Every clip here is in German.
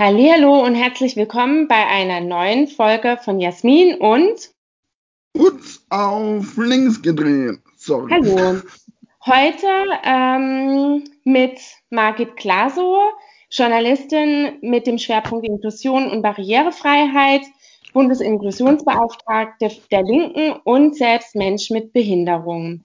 Hallo und herzlich willkommen bei einer neuen Folge von Jasmin und Putz auf links gedreht. Sorry. Hallo. Heute ähm, mit Margit Glasow, Journalistin mit dem Schwerpunkt Inklusion und Barrierefreiheit, Bundesinklusionsbeauftragte der Linken und selbst Mensch mit Behinderung.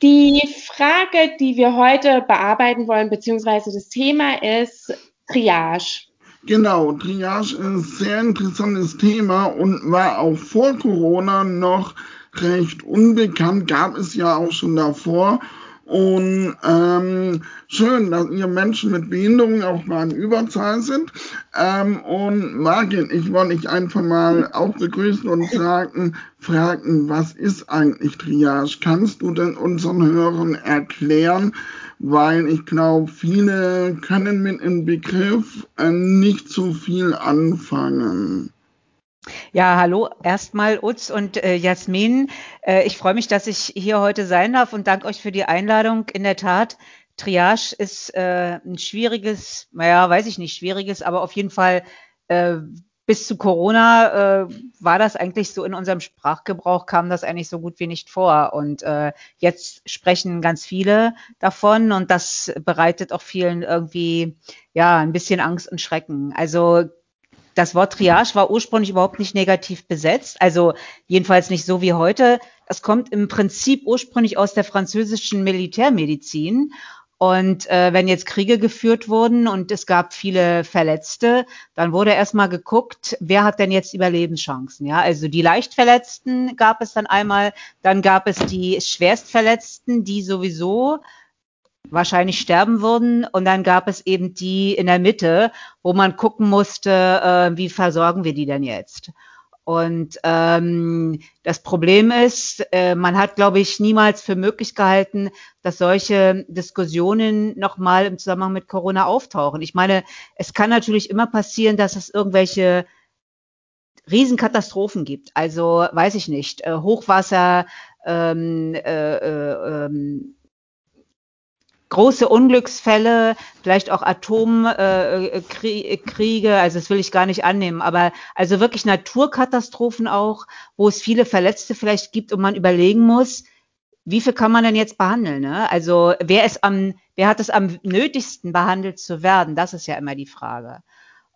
Die Frage, die wir heute bearbeiten wollen, beziehungsweise das Thema ist Triage. Genau, Triage ist ein sehr interessantes Thema und war auch vor Corona noch recht unbekannt, gab es ja auch schon davor. Und ähm, schön, dass ihr Menschen mit Behinderung auch mal in Überzahl sind. Ähm, und Margit, ich wollte dich einfach mal auch begrüßen und fragen, fragen, was ist eigentlich Triage? Kannst du denn unseren Hörern erklären, weil ich glaube, viele können mit dem Begriff äh, nicht so viel anfangen. Ja, hallo erstmal Utz und äh, Jasmin. Äh, ich freue mich, dass ich hier heute sein darf und danke euch für die Einladung. In der Tat, Triage ist äh, ein schwieriges, naja, weiß ich nicht, schwieriges, aber auf jeden Fall äh, bis zu Corona äh, war das eigentlich so in unserem Sprachgebrauch, kam das eigentlich so gut wie nicht vor. Und äh, jetzt sprechen ganz viele davon und das bereitet auch vielen irgendwie ja ein bisschen Angst und Schrecken. Also das Wort Triage war ursprünglich überhaupt nicht negativ besetzt, also jedenfalls nicht so wie heute. Das kommt im Prinzip ursprünglich aus der französischen Militärmedizin und äh, wenn jetzt Kriege geführt wurden und es gab viele Verletzte, dann wurde erstmal geguckt, wer hat denn jetzt Überlebenschancen. Ja, also die Leichtverletzten gab es dann einmal, dann gab es die Schwerstverletzten, die sowieso wahrscheinlich sterben würden. Und dann gab es eben die in der Mitte, wo man gucken musste, äh, wie versorgen wir die denn jetzt. Und ähm, das Problem ist, äh, man hat, glaube ich, niemals für möglich gehalten, dass solche Diskussionen nochmal im Zusammenhang mit Corona auftauchen. Ich meine, es kann natürlich immer passieren, dass es irgendwelche Riesenkatastrophen gibt. Also weiß ich nicht, äh, Hochwasser, ähm, äh, äh, ähm, große Unglücksfälle, vielleicht auch Atomkriege, äh, also das will ich gar nicht annehmen, aber also wirklich Naturkatastrophen auch, wo es viele Verletzte vielleicht gibt und man überlegen muss, wie viel kann man denn jetzt behandeln? Ne? Also wer ist am, wer hat es am nötigsten behandelt zu werden? Das ist ja immer die Frage.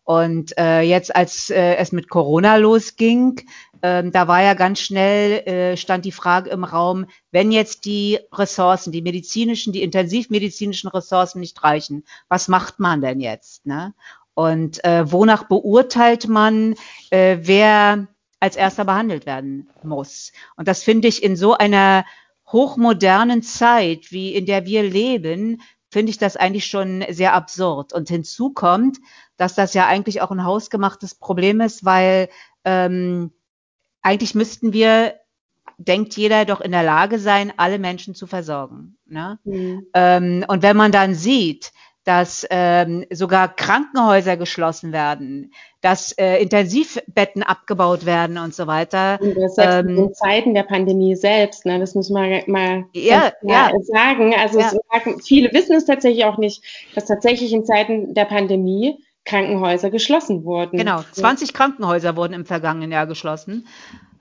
Und äh, jetzt, als äh, es mit Corona losging, ähm, da war ja ganz schnell, äh, stand die Frage im Raum, wenn jetzt die Ressourcen, die medizinischen, die intensivmedizinischen Ressourcen nicht reichen, was macht man denn jetzt? Ne? Und äh, wonach beurteilt man, äh, wer als erster behandelt werden muss? Und das finde ich in so einer hochmodernen Zeit, wie in der wir leben, finde ich das eigentlich schon sehr absurd. Und hinzu kommt, dass das ja eigentlich auch ein hausgemachtes Problem ist, weil ähm, eigentlich müssten wir, denkt jeder, doch in der Lage sein, alle Menschen zu versorgen. Ne? Mhm. Ähm, und wenn man dann sieht, dass ähm, sogar Krankenhäuser geschlossen werden, dass äh, Intensivbetten abgebaut werden und so weiter. Und das ähm, in Zeiten der Pandemie selbst, ne? das muss man mal ja, ja. sagen. Also ja. sagen, viele wissen es tatsächlich auch nicht, dass tatsächlich in Zeiten der Pandemie Krankenhäuser geschlossen wurden. Genau, 20 Krankenhäuser wurden im vergangenen Jahr geschlossen.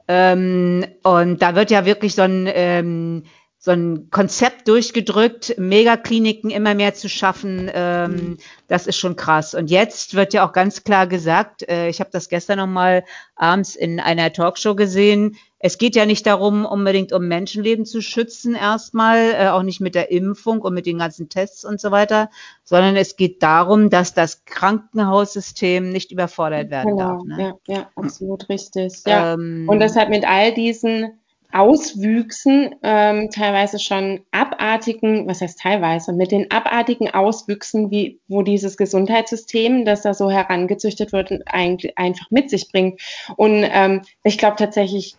Ähm, und da wird ja wirklich so ein, ähm, so ein Konzept durchgedrückt, Megakliniken immer mehr zu schaffen. Ähm, mhm. Das ist schon krass. Und jetzt wird ja auch ganz klar gesagt, äh, ich habe das gestern noch mal abends in einer Talkshow gesehen, es geht ja nicht darum, unbedingt um Menschenleben zu schützen erstmal, äh, auch nicht mit der Impfung und mit den ganzen Tests und so weiter, sondern es geht darum, dass das Krankenhaussystem nicht überfordert werden genau, darf. Ne? Ja, ja, absolut richtig. Ja. Ähm, und deshalb mit all diesen Auswüchsen, ähm, teilweise schon abartigen, was heißt teilweise, mit den abartigen Auswüchsen, wie, wo dieses Gesundheitssystem, das da so herangezüchtet wird, eigentlich einfach mit sich bringt. Und ähm, ich glaube tatsächlich,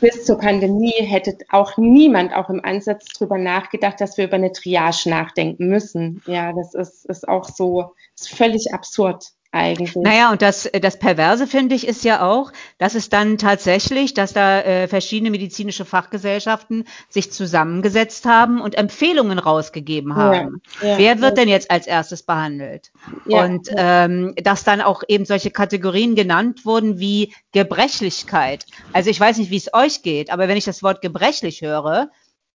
bis zur Pandemie hätte auch niemand auch im Ansatz drüber nachgedacht, dass wir über eine Triage nachdenken müssen. Ja, das ist, ist auch so, ist völlig absurd eigentlich. Naja, und das, das Perverse finde ich ist ja auch, dass es dann tatsächlich, dass da äh, verschiedene medizinische Fachgesellschaften sich zusammengesetzt haben und Empfehlungen rausgegeben haben. Ja, ja, Wer wird ja. denn jetzt als erstes behandelt? und ähm, dass dann auch eben solche Kategorien genannt wurden wie Gebrechlichkeit. Also ich weiß nicht, wie es euch geht, aber wenn ich das Wort gebrechlich höre,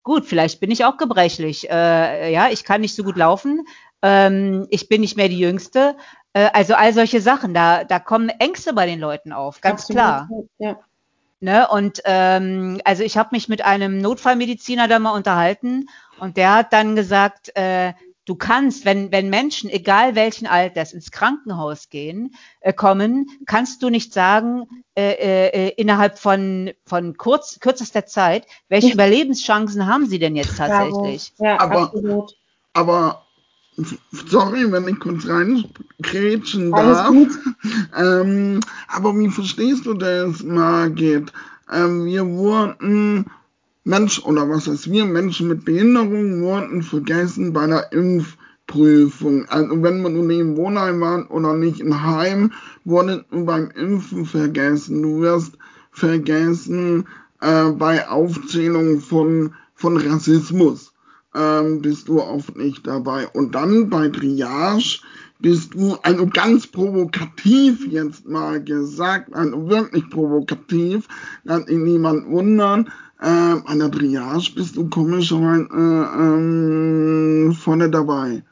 gut, vielleicht bin ich auch gebrechlich. Äh, ja, ich kann nicht so gut laufen. Ähm, ich bin nicht mehr die Jüngste. Äh, also all solche Sachen, da, da kommen Ängste bei den Leuten auf, ganz Absolut, klar. Ja. Ne? Und ähm, also ich habe mich mit einem Notfallmediziner da mal unterhalten und der hat dann gesagt, äh, du kannst, wenn, wenn Menschen, egal welchen Alters, ins Krankenhaus gehen, äh, kommen, kannst du nicht sagen, äh, äh, innerhalb von, von kurz, kürzester Zeit, welche Überlebenschancen haben sie denn jetzt tatsächlich? Ja, aber, absolut. aber sorry, wenn ich kurz reinkrätschen darf. Ähm, aber wie verstehst du das, Margit? Ähm, wir wurden Mensch, oder was heißt wir, Menschen mit Behinderung wurden vergessen bei der Impfprüfung. Also wenn man nun im Wohnheim war oder nicht im Heim, wurde du beim Impfen vergessen. Du wirst vergessen äh, bei Aufzählung von, von Rassismus ähm, bist du oft nicht dabei. Und dann bei Triage bist du, also ganz provokativ jetzt mal gesagt, also wirklich provokativ, kann sich niemand wundern, äh, an der Triage bist du komischerweise äh, ähm, vorne dabei.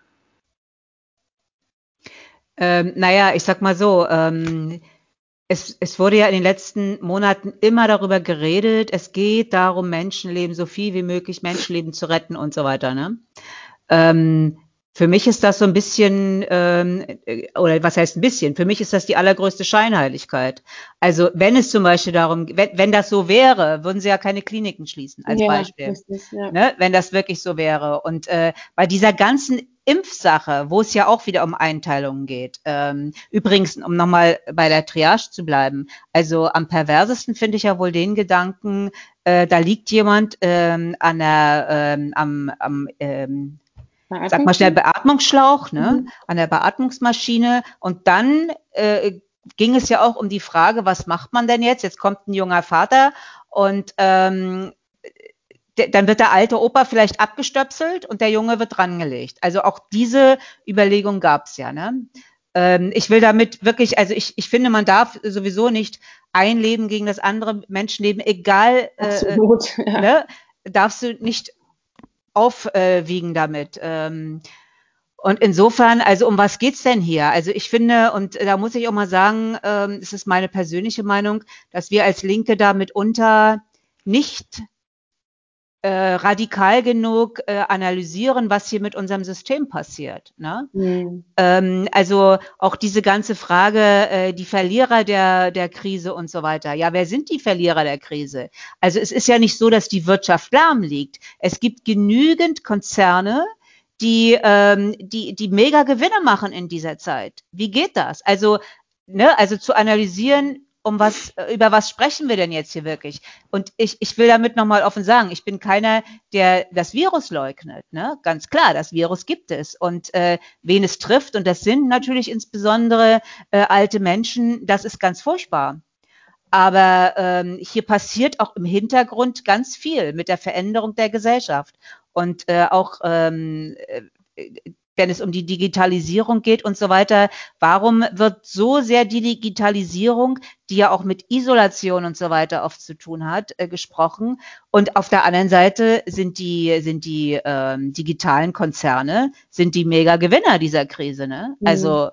Ähm, naja, ich sag mal so, ähm, es, es wurde ja in den letzten Monaten immer darüber geredet, es geht darum, Menschenleben, so viel wie möglich Menschenleben zu retten und so weiter. Ne? Ähm, für mich ist das so ein bisschen, ähm, oder was heißt ein bisschen? Für mich ist das die allergrößte Scheinheiligkeit. Also wenn es zum Beispiel darum, wenn, wenn das so wäre, würden sie ja keine Kliniken schließen, als ja, Beispiel. Ist, ja. ne? Wenn das wirklich so wäre. Und äh, bei dieser ganzen Impfsache, wo es ja auch wieder um Einteilungen geht. Ähm, übrigens, um nochmal bei der Triage zu bleiben, also am perversesten finde ich ja wohl den Gedanken, äh, da liegt jemand ähm, an der, ähm, am, am ähm, sag mal schnell Beatmungsschlauch, ne, mhm. an der Beatmungsmaschine und dann äh, ging es ja auch um die Frage, was macht man denn jetzt? Jetzt kommt ein junger Vater und ähm, dann wird der alte Opa vielleicht abgestöpselt und der Junge wird drangelegt. Also auch diese Überlegung gab es ja. Ne? Ähm, ich will damit wirklich, also ich, ich finde, man darf sowieso nicht ein Leben gegen das andere Menschenleben, egal, äh, Absolut, äh, ja. ne, darfst du nicht aufwiegen damit. Ähm, und insofern, also um was geht's denn hier? Also ich finde, und da muss ich auch mal sagen, ähm, es ist meine persönliche Meinung, dass wir als Linke da mitunter nicht äh, radikal genug äh, analysieren, was hier mit unserem System passiert. Ne? Mhm. Ähm, also auch diese ganze Frage, äh, die Verlierer der, der Krise und so weiter. Ja, wer sind die Verlierer der Krise? Also es ist ja nicht so, dass die Wirtschaft lahm liegt. Es gibt genügend Konzerne, die, ähm, die, die mega Gewinne machen in dieser Zeit. Wie geht das? Also, ne, also zu analysieren, um was, über was sprechen wir denn jetzt hier wirklich? Und ich, ich will damit nochmal offen sagen, ich bin keiner, der das Virus leugnet. Ne? Ganz klar, das Virus gibt es. Und äh, wen es trifft, und das sind natürlich insbesondere äh, alte Menschen, das ist ganz furchtbar. Aber ähm, hier passiert auch im Hintergrund ganz viel mit der Veränderung der Gesellschaft. Und äh, auch ähm, äh, wenn es um die Digitalisierung geht und so weiter. Warum wird so sehr die Digitalisierung, die ja auch mit Isolation und so weiter oft zu tun hat, äh, gesprochen? Und auf der anderen Seite sind die, sind die ähm, digitalen Konzerne, sind die Mega-Gewinner dieser Krise. Ne? Mhm. Also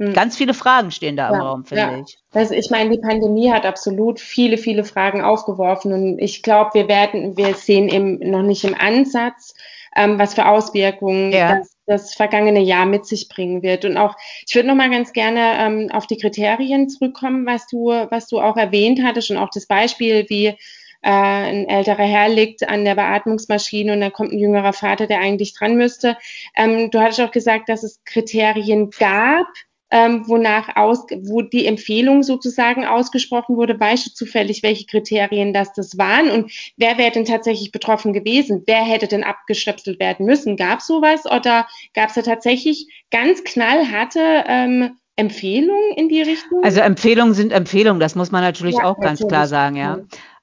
hm. Ganz viele Fragen stehen da ja, im Raum, finde ja. ich. Also ich meine, die Pandemie hat absolut viele, viele Fragen aufgeworfen und ich glaube, wir werden, wir sehen im, noch nicht im Ansatz, ähm, was für Auswirkungen ja. das, das vergangene Jahr mit sich bringen wird. Und auch, ich würde noch mal ganz gerne ähm, auf die Kriterien zurückkommen, was du, was du auch erwähnt hattest und auch das Beispiel, wie äh, ein älterer Herr liegt an der Beatmungsmaschine und dann kommt ein jüngerer Vater, der eigentlich dran müsste. Ähm, du hattest auch gesagt, dass es Kriterien gab, ähm, wonach aus, wo die Empfehlung sozusagen ausgesprochen wurde, weißt du zufällig, welche Kriterien das das waren und wer wäre denn tatsächlich betroffen gewesen? Wer hätte denn abgestöpselt werden müssen? Gab sowas oder gab es da tatsächlich ganz knallharte ähm, Empfehlungen in die Richtung? Also Empfehlungen sind Empfehlungen, das muss man natürlich ja, auch ganz klar sagen, ja.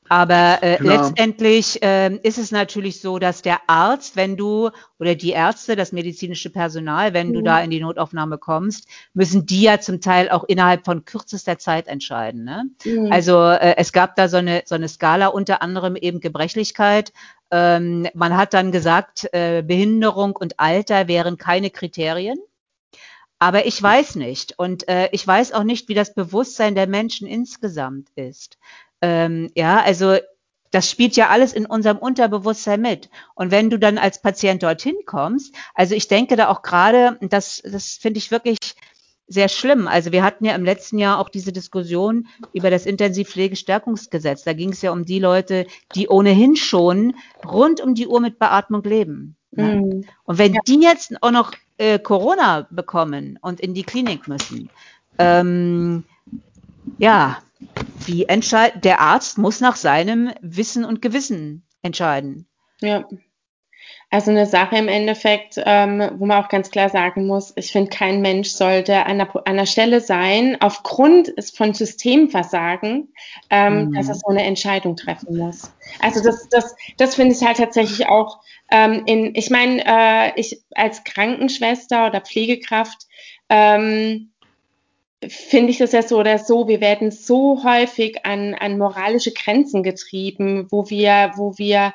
Aber äh, letztendlich äh, ist es natürlich so, dass der Arzt, wenn du oder die Ärzte, das medizinische Personal, wenn mhm. du da in die Notaufnahme kommst, müssen die ja zum Teil auch innerhalb von kürzester Zeit entscheiden. Ne? Mhm. Also äh, es gab da so eine, so eine Skala, unter anderem eben Gebrechlichkeit. Ähm, man hat dann gesagt, äh, Behinderung und Alter wären keine Kriterien. Aber ich weiß nicht. Und äh, ich weiß auch nicht, wie das Bewusstsein der Menschen insgesamt ist. Ähm, ja, also das spielt ja alles in unserem Unterbewusstsein mit. Und wenn du dann als Patient dorthin kommst, also ich denke da auch gerade, das, das finde ich wirklich sehr schlimm. Also wir hatten ja im letzten Jahr auch diese Diskussion über das Intensivpflegestärkungsgesetz. Da ging es ja um die Leute, die ohnehin schon rund um die Uhr mit Beatmung leben. Ne? Mhm. Und wenn ja. die jetzt auch noch äh, Corona bekommen und in die Klinik müssen, ähm, ja, wie entscheidet der Arzt muss nach seinem Wissen und Gewissen entscheiden. Ja. Also eine Sache im Endeffekt, ähm, wo man auch ganz klar sagen muss, ich finde, kein Mensch sollte an einer, an einer Stelle sein, aufgrund von Systemversagen, ähm, mhm. dass er so eine Entscheidung treffen muss. Also das, das, das finde ich halt tatsächlich auch ähm, in, ich meine, äh, ich als Krankenschwester oder Pflegekraft ähm, finde ich das ja so oder so, wir werden so häufig an, an moralische Grenzen getrieben, wo wir, wo wir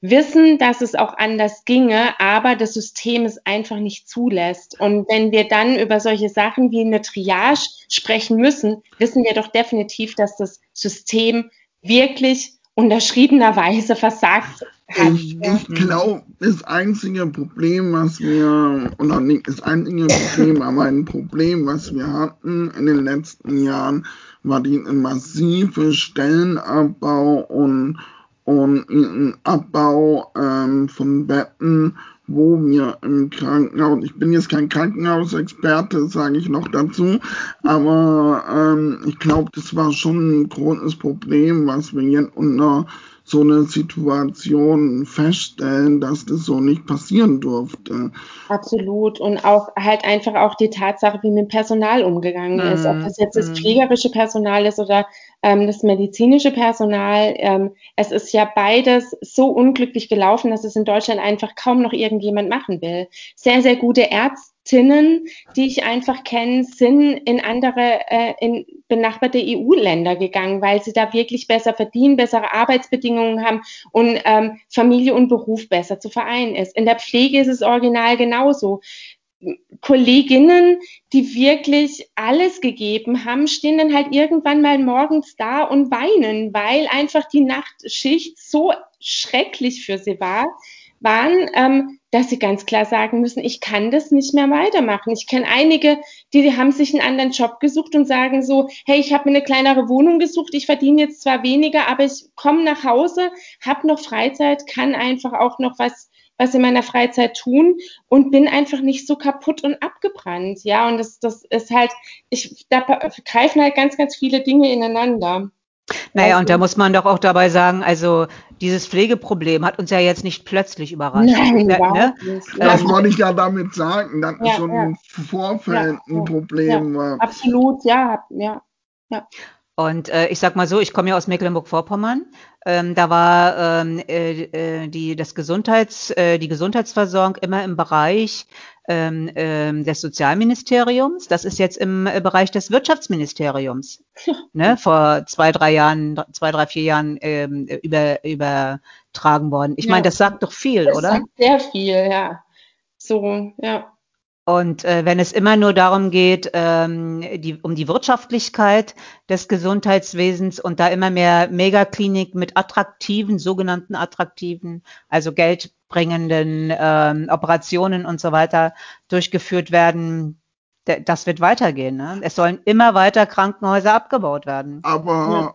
wissen, dass es auch anders ginge, aber das System es einfach nicht zulässt. Und wenn wir dann über solche Sachen wie eine Triage sprechen müssen, wissen wir doch definitiv, dass das System wirklich unterschriebenerweise versagt. Ich, ich glaube, das einzige Problem, was wir, oder nicht das einzige Problem, aber ein Problem, was wir hatten in den letzten Jahren, war die massive Stellenabbau und, und Abbau ähm, von Betten wo wir im Krankenhaus, ich bin jetzt kein Krankenhausexperte, sage ich noch dazu, aber ähm, ich glaube, das war schon ein großes Problem, was wir jetzt unter so einer Situation feststellen, dass das so nicht passieren durfte. Absolut. Und auch halt einfach auch die Tatsache, wie mit Personal umgegangen mhm. ist. Ob das jetzt das mhm. pflegerische Personal ist oder ähm, das medizinische Personal. Ähm, es ist ja beides so unglücklich gelaufen, dass es in Deutschland einfach kaum noch irgendjemand machen will. Sehr, sehr gute Ärztinnen, die ich einfach kenne, sind in andere, äh, in benachbarte EU-Länder gegangen, weil sie da wirklich besser verdienen, bessere Arbeitsbedingungen haben und ähm, Familie und Beruf besser zu vereinen ist. In der Pflege ist es original genauso. Kolleginnen, die wirklich alles gegeben haben, stehen dann halt irgendwann mal morgens da und weinen, weil einfach die Nachtschicht so schrecklich für sie war, waren, ähm, dass sie ganz klar sagen müssen, ich kann das nicht mehr weitermachen. Ich kenne einige, die, die haben sich einen anderen Job gesucht und sagen so, hey, ich habe mir eine kleinere Wohnung gesucht, ich verdiene jetzt zwar weniger, aber ich komme nach Hause, habe noch Freizeit, kann einfach auch noch was was in meiner Freizeit tun und bin einfach nicht so kaputt und abgebrannt. Ja, und das, das ist halt, ich, da greifen halt ganz, ganz viele Dinge ineinander. Naja, also, und da also muss man doch auch dabei sagen, also dieses Pflegeproblem hat uns ja jetzt nicht plötzlich überrascht. Nein, ne? Das ähm, wollte ich ja damit sagen, dass ja, schon ja. im Vorfeld ja, ein Problem war. Absolut, ja, ja. ja. Und äh, ich sag mal so, ich komme ja aus Mecklenburg-Vorpommern. Ähm, da war ähm, äh, äh, die, das Gesundheits, äh, die Gesundheitsversorgung immer im Bereich ähm, äh, des Sozialministeriums. Das ist jetzt im äh, Bereich des Wirtschaftsministeriums. ne, vor zwei, drei Jahren, zwei, drei, vier Jahren ähm, über, übertragen worden. Ich ja. meine, das sagt doch viel, das oder? Das sagt sehr viel, ja. So, ja. Und äh, wenn es immer nur darum geht, ähm, die, um die Wirtschaftlichkeit des Gesundheitswesens und da immer mehr Megaklinik mit attraktiven, sogenannten attraktiven, also geldbringenden ähm, Operationen und so weiter durchgeführt werden, das wird weitergehen. Ne? Es sollen immer weiter Krankenhäuser abgebaut werden. Aber, ja.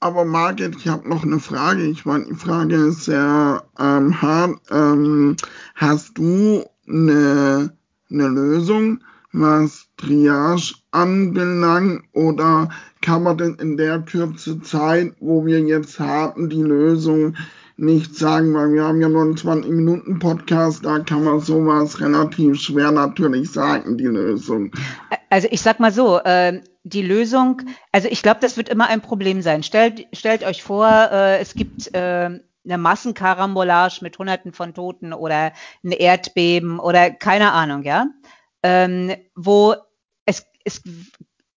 aber Margit, ich habe noch eine Frage. Ich meine, die Frage ist sehr ähm, hart. Ähm, hast du eine eine Lösung, was Triage anbelangt, oder kann man denn in der Kürze Zeit, wo wir jetzt haben, die Lösung nicht sagen, weil wir haben ja nur einen 20-Minuten-Podcast, da kann man sowas relativ schwer natürlich sagen, die Lösung. Also ich sag mal so, äh, die Lösung, also ich glaube, das wird immer ein Problem sein. Stellt, stellt euch vor, äh, es gibt äh, eine Massenkarambolage mit Hunderten von Toten oder ein Erdbeben oder keine Ahnung, ja, ähm, wo es, es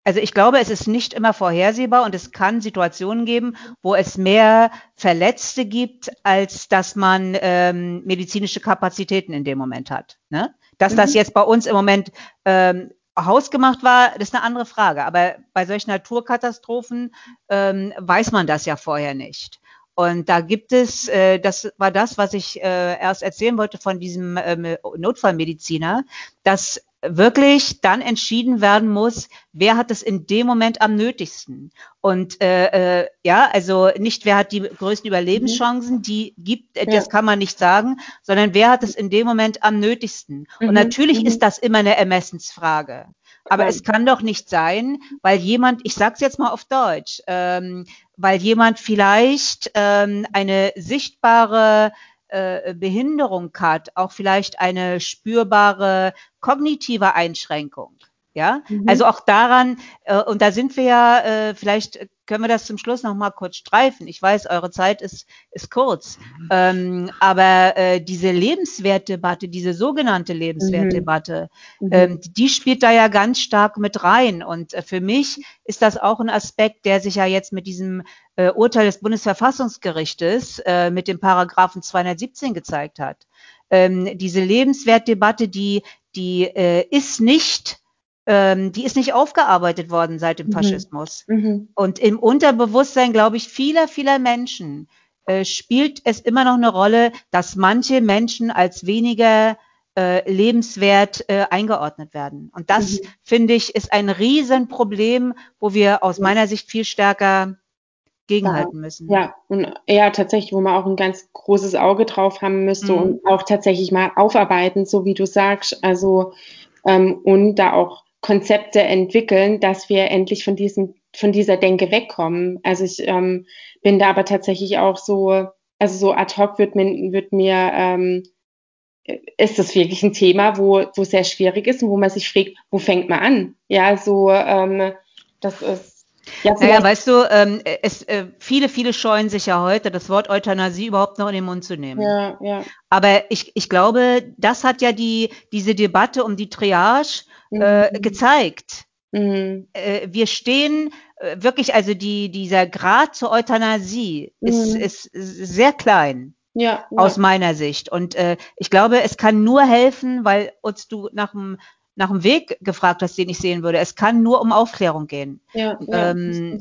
also ich glaube, es ist nicht immer vorhersehbar und es kann Situationen geben, wo es mehr Verletzte gibt, als dass man ähm, medizinische Kapazitäten in dem Moment hat. Ne? Dass mhm. das jetzt bei uns im Moment ähm, hausgemacht war, das ist eine andere Frage. Aber bei solchen Naturkatastrophen ähm, weiß man das ja vorher nicht. Und da gibt es, äh, das war das, was ich äh, erst erzählen wollte von diesem ähm, Notfallmediziner, dass wirklich dann entschieden werden muss, wer hat es in dem Moment am nötigsten. Und äh, äh, ja, also nicht wer hat die größten Überlebenschancen, die gibt, äh, das kann man nicht sagen, sondern wer hat es in dem Moment am nötigsten. Und mhm. natürlich mhm. ist das immer eine Ermessensfrage. Aber es kann doch nicht sein, weil jemand, ich sag's jetzt mal auf Deutsch, ähm, weil jemand vielleicht ähm, eine sichtbare äh, Behinderung hat, auch vielleicht eine spürbare kognitive Einschränkung. Ja, mhm. also auch daran, äh, und da sind wir ja, äh, vielleicht können wir das zum Schluss noch mal kurz streifen. Ich weiß, eure Zeit ist, ist kurz, mhm. ähm, aber äh, diese Lebenswertdebatte, diese sogenannte Lebenswertdebatte, mhm. ähm, die spielt da ja ganz stark mit rein. Und äh, für mich ist das auch ein Aspekt, der sich ja jetzt mit diesem äh, Urteil des Bundesverfassungsgerichtes äh, mit dem Paragraphen 217 gezeigt hat. Ähm, diese Lebenswertdebatte, die, die äh, ist nicht ähm, die ist nicht aufgearbeitet worden seit dem mhm. Faschismus. Mhm. Und im Unterbewusstsein, glaube ich, vieler, vieler Menschen äh, spielt es immer noch eine Rolle, dass manche Menschen als weniger äh, lebenswert äh, eingeordnet werden. Und das, mhm. finde ich, ist ein Riesenproblem, wo wir aus meiner Sicht viel stärker gegenhalten müssen. Ja, und ja, tatsächlich, wo man auch ein ganz großes Auge drauf haben müsste mhm. und auch tatsächlich mal aufarbeiten, so wie du sagst. Also ähm, und da auch Konzepte entwickeln, dass wir endlich von diesem, von dieser Denke wegkommen. Also ich ähm, bin da aber tatsächlich auch so, also so ad hoc wird mir, wird mir ähm, ist das wirklich ein Thema, wo, wo sehr schwierig ist und wo man sich fragt, wo fängt man an? Ja, so ähm, das ist ja, naja, weißt du, ähm, es, äh, viele, viele scheuen sich ja heute, das Wort Euthanasie überhaupt noch in den Mund zu nehmen. Ja, ja. Aber ich, ich glaube, das hat ja die, diese Debatte um die Triage äh, mhm. gezeigt. Mhm. Äh, wir stehen äh, wirklich, also die, dieser Grad zur Euthanasie mhm. ist, ist sehr klein. Ja, ja. Aus meiner Sicht. Und äh, ich glaube, es kann nur helfen, weil uns du nach dem nach dem Weg gefragt hast, den ich sehen würde. Es kann nur um Aufklärung gehen. Ja, ja, ähm,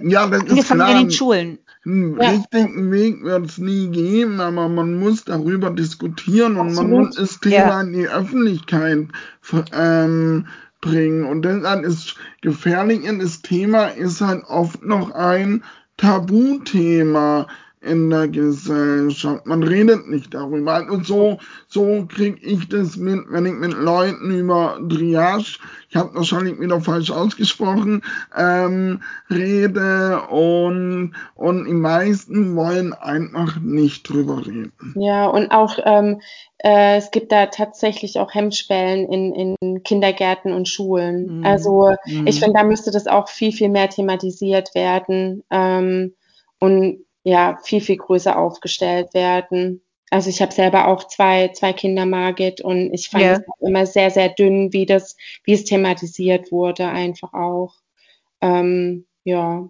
ja das ist klar. in den Schulen. Einen ja. richtigen Weg wird es nie geben, aber man muss darüber diskutieren und Absolut. man muss das Thema ja. in die Öffentlichkeit ähm, bringen. Und deshalb ist gefährlich, das Thema ist halt oft noch ein Tabuthema in der Gesellschaft. Man redet nicht darüber. Und so, so kriege ich das mit, wenn ich mit Leuten über Triage, ich habe wahrscheinlich wieder falsch ausgesprochen, ähm, rede und, und die meisten wollen einfach nicht drüber reden. Ja, und auch ähm, äh, es gibt da tatsächlich auch Hemmschwellen in, in Kindergärten und Schulen. Mhm. Also mhm. ich finde, da müsste das auch viel, viel mehr thematisiert werden. Ähm, und ja viel, viel größer aufgestellt werden. Also ich habe selber auch zwei, zwei Kinder, Margit, und ich fand es immer sehr, sehr dünn, wie das, wie es thematisiert wurde, einfach auch. Ähm, ja.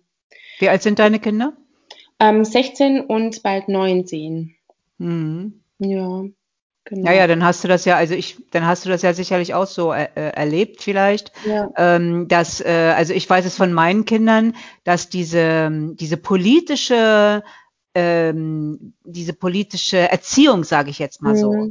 Wie alt sind deine Kinder? Ähm, 16 und bald 19. Mhm. Ja. Genau. Naja, dann hast du das ja, also ich, dann hast du das ja sicherlich auch so äh, äh, erlebt vielleicht, ja. ähm, dass, äh, also ich weiß es von meinen Kindern, dass diese, diese politische, ähm, diese politische Erziehung, sage ich jetzt mal mhm. so,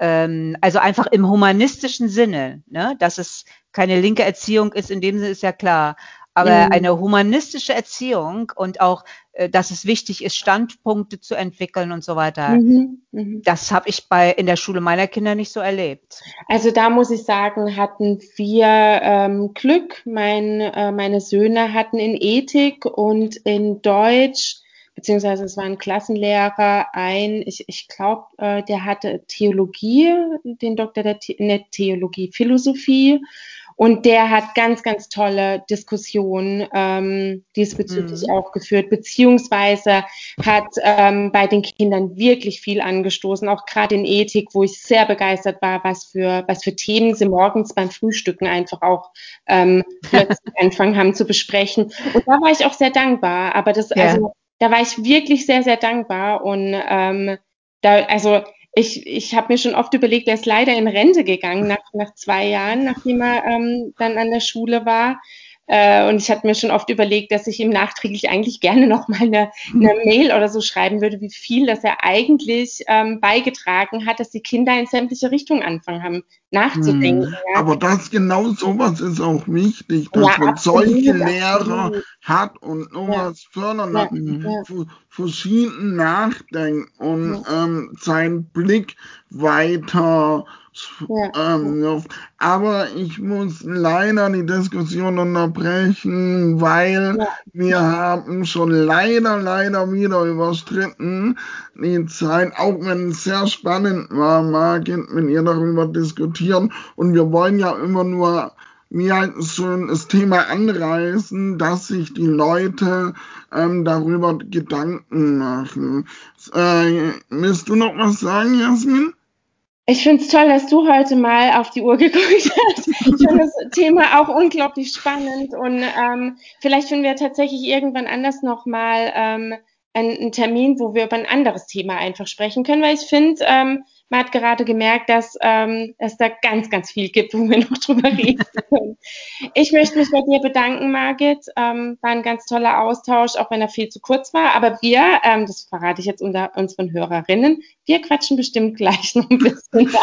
ähm, also einfach im humanistischen Sinne, ne, dass es keine linke Erziehung ist, in dem Sinne ist ja klar, aber mhm. eine humanistische Erziehung und auch, dass es wichtig ist, Standpunkte zu entwickeln und so weiter, mhm. Mhm. das habe ich bei in der Schule meiner Kinder nicht so erlebt. Also da muss ich sagen, hatten wir ähm, Glück. Mein, äh, meine Söhne hatten in Ethik und in Deutsch beziehungsweise es war ein Klassenlehrer, ein, ich, ich glaube, äh, der hatte Theologie, den Doktor der The der Theologie, Philosophie Und der hat ganz, ganz tolle Diskussionen ähm, diesbezüglich mhm. auch geführt, beziehungsweise hat ähm, bei den Kindern wirklich viel angestoßen, auch gerade in Ethik, wo ich sehr begeistert war, was für, was für Themen sie morgens beim Frühstücken einfach auch ähm, plötzlich anfangen haben zu besprechen. Und da war ich auch sehr dankbar. Aber das, ja. also, da war ich wirklich sehr, sehr dankbar und ähm, da, also ich, ich habe mir schon oft überlegt, er ist leider in Rente gegangen nach, nach zwei Jahren, nachdem er ähm, dann an der Schule war. Äh, und ich hatte mir schon oft überlegt, dass ich ihm nachträglich eigentlich gerne noch mal eine, eine Mail oder so schreiben würde, wie viel, dass er eigentlich ähm, beigetragen hat, dass die Kinder in sämtliche Richtungen anfangen haben nachzudenken. Hm. Ja. Aber das genau sowas ist auch wichtig, dass ja, man absolut, solche Lehrer absolut. hat und sowas ja. fördern, ja. ja. verschieden nachdenken und ähm, seinen Blick weiter ja. Ähm, aber ich muss leider die Diskussion unterbrechen, weil ja. wir haben schon leider, leider wieder überstritten die Zeit, auch wenn es sehr spannend war, Margit, mit ihr darüber diskutieren. Und wir wollen ja immer nur halt so das Thema anreißen, dass sich die Leute ähm, darüber Gedanken machen. Äh, willst du noch was sagen, Jasmin? Ich finde es toll, dass du heute mal auf die Uhr geguckt hast. Ich finde das Thema auch unglaublich spannend und ähm, vielleicht finden wir tatsächlich irgendwann anders nochmal ähm, einen, Termin, wo wir über ein anderes Thema einfach sprechen können, weil ich finde, ähm, man hat gerade gemerkt, dass ähm, es da ganz, ganz viel gibt, wo wir noch drüber reden können. Ich möchte mich bei dir bedanken, Margit. Ähm, war ein ganz toller Austausch, auch wenn er viel zu kurz war. Aber wir, ähm, das verrate ich jetzt unter unseren Hörerinnen, wir quatschen bestimmt gleich noch ein bisschen.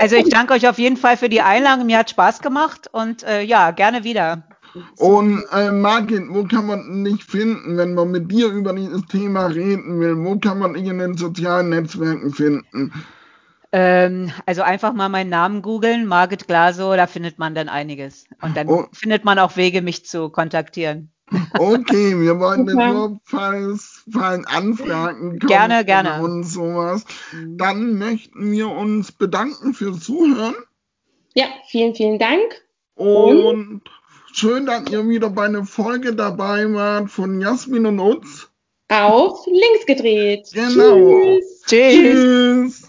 Also ich danke euch auf jeden Fall für die Einladung. Mir hat Spaß gemacht und äh, ja, gerne wieder. Und äh, Margit, wo kann man dich finden, wenn man mit dir über dieses Thema reden will? Wo kann man dich in den sozialen Netzwerken finden? Ähm, also einfach mal meinen Namen googeln, Margit Glaso, da findet man dann einiges. Und dann oh. findet man auch Wege, mich zu kontaktieren. Okay, wir wollten nur falls, falls Anfragen kommen gerne, gerne. und sowas. Mhm. Dann möchten wir uns bedanken fürs Zuhören. Ja, vielen, vielen Dank. Und, und Schön, dass ihr wieder bei einer Folge dabei wart von Jasmin und Utz. Auf links gedreht. Genau. Tschüss. Tschüss. Tschüss.